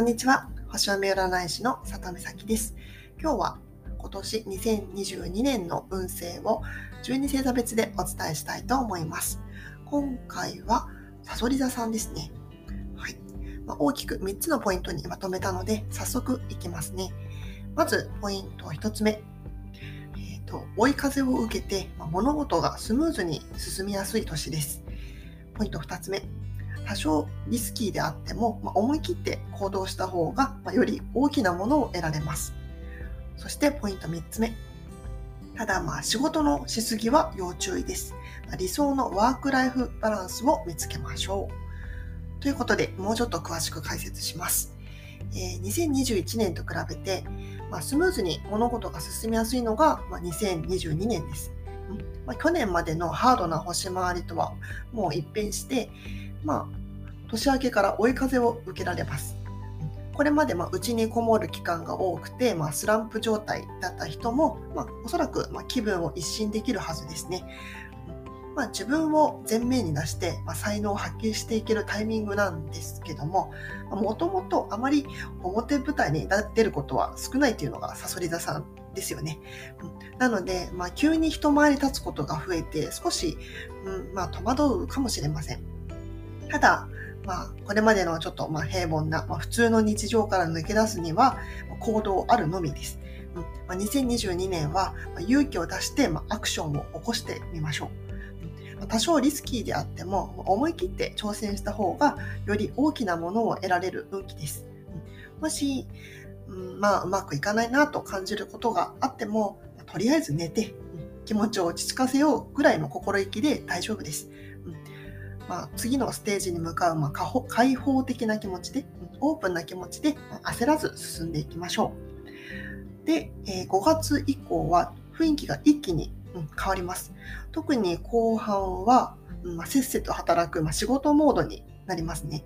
こんにちは。星読み占い師の里美咲です。今日は今年2022年の運勢を12星座別でお伝えしたいと思います。今回はサソリ座さんですね。はい。まあ、大きく3つのポイントにまとめたので、早速いきますね。まず、ポイント1つ目。えーと、追い風を受けて、ま、物事がスムーズに進みやすい年です。ポイント2つ目。多少リスキーであっても、まあ、思い切って行動した方が、まあ、より大きなものを得られます。そしてポイント3つ目。ただまあ仕事のしすぎは要注意です。理想のワークライフバランスを見つけましょう。ということで、もうちょっと詳しく解説します。えー、2021年と比べて、まあ、スムーズに物事が進みやすいのが、まあ、2022年です。まあ、去年までのハードな星回りとはもう一変して、まあ、年明けから追い風を受けられます。これまでまあ家にこもる期間が多くて、まあ、スランプ状態だった人も、まあ、おそらくま気分を一新できるはずですね。まあ、自分を前面に出して、まあ、才能を発揮していけるタイミングなんですけども、もともとあまり表舞台に出ることは少ないというのがさそり座さんですよね。なので、まあ、急に一回り立つことが増えて、少し、うんまあ、戸惑うかもしれません。ただ、まあ、これまでのちょっとまあ平凡な、まあ、普通の日常から抜け出すには行動あるのみです。うんまあ、2022年は勇気を出してまあアクションを起こしてみましょう。多少リスキーであっても思い切って挑戦した方がより大きなものを得られる運気です。もし、うん、まあうまくいかないなと感じることがあってもとりあえず寝て気持ちを落ち着かせようぐらいの心意気で大丈夫です。まあ、次のステージに向かう、まあ、開放的な気持ちで、オープンな気持ちで、焦らず進んでいきましょう。で、え、5月以降は雰囲気が一気に、うん、変わります。特に後半は、まあ、せっせと働く、まあ、仕事モードになりますね。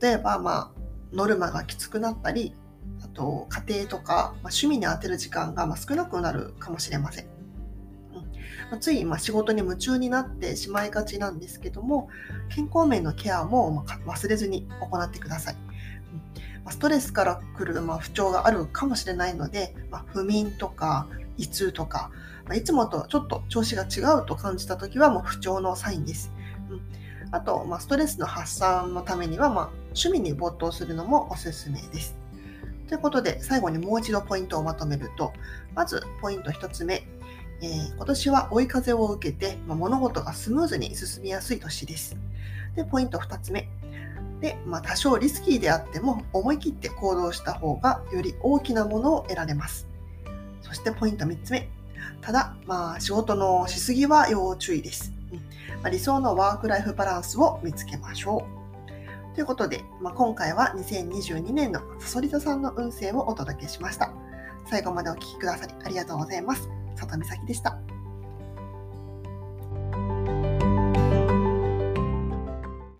例えば、まあ、ノルマがきつくなったり、あと家庭とか、まあ、趣味に充てる時間がま少なくなるかもしれません。まついま仕事に夢中になってしまいがちなんですけども健康面のケアも忘れずに行ってください。ストレスから来るま不調があるかもしれないので、ま不眠とか胃痛とか、まいつもとちょっと調子が違うと感じた時はもう不調のサインです。あと、まストレスの発散のためには、ま趣味に没頭するのもおすすめです。ということで、最後にもう一度ポイントをまとめると、まずポイント1つ目、えー、今年は追い風を受けて、まあ、物事がスムーズに進みやすい年です。で、ポイント2つ目。で、まあ、多少リスキーであっても思い切って行動した方がより大きなものを得られます。そしてポイント3つ目。ただ、まあ、仕事のしすぎは要注意です。うんまあ、理想のワークライフバランスを見つけましょう。ということで、まあ、今回は2022年のさそり座さんの運勢をお届けしました。最後までお聴きくださりありがとうございます。里美咲でした。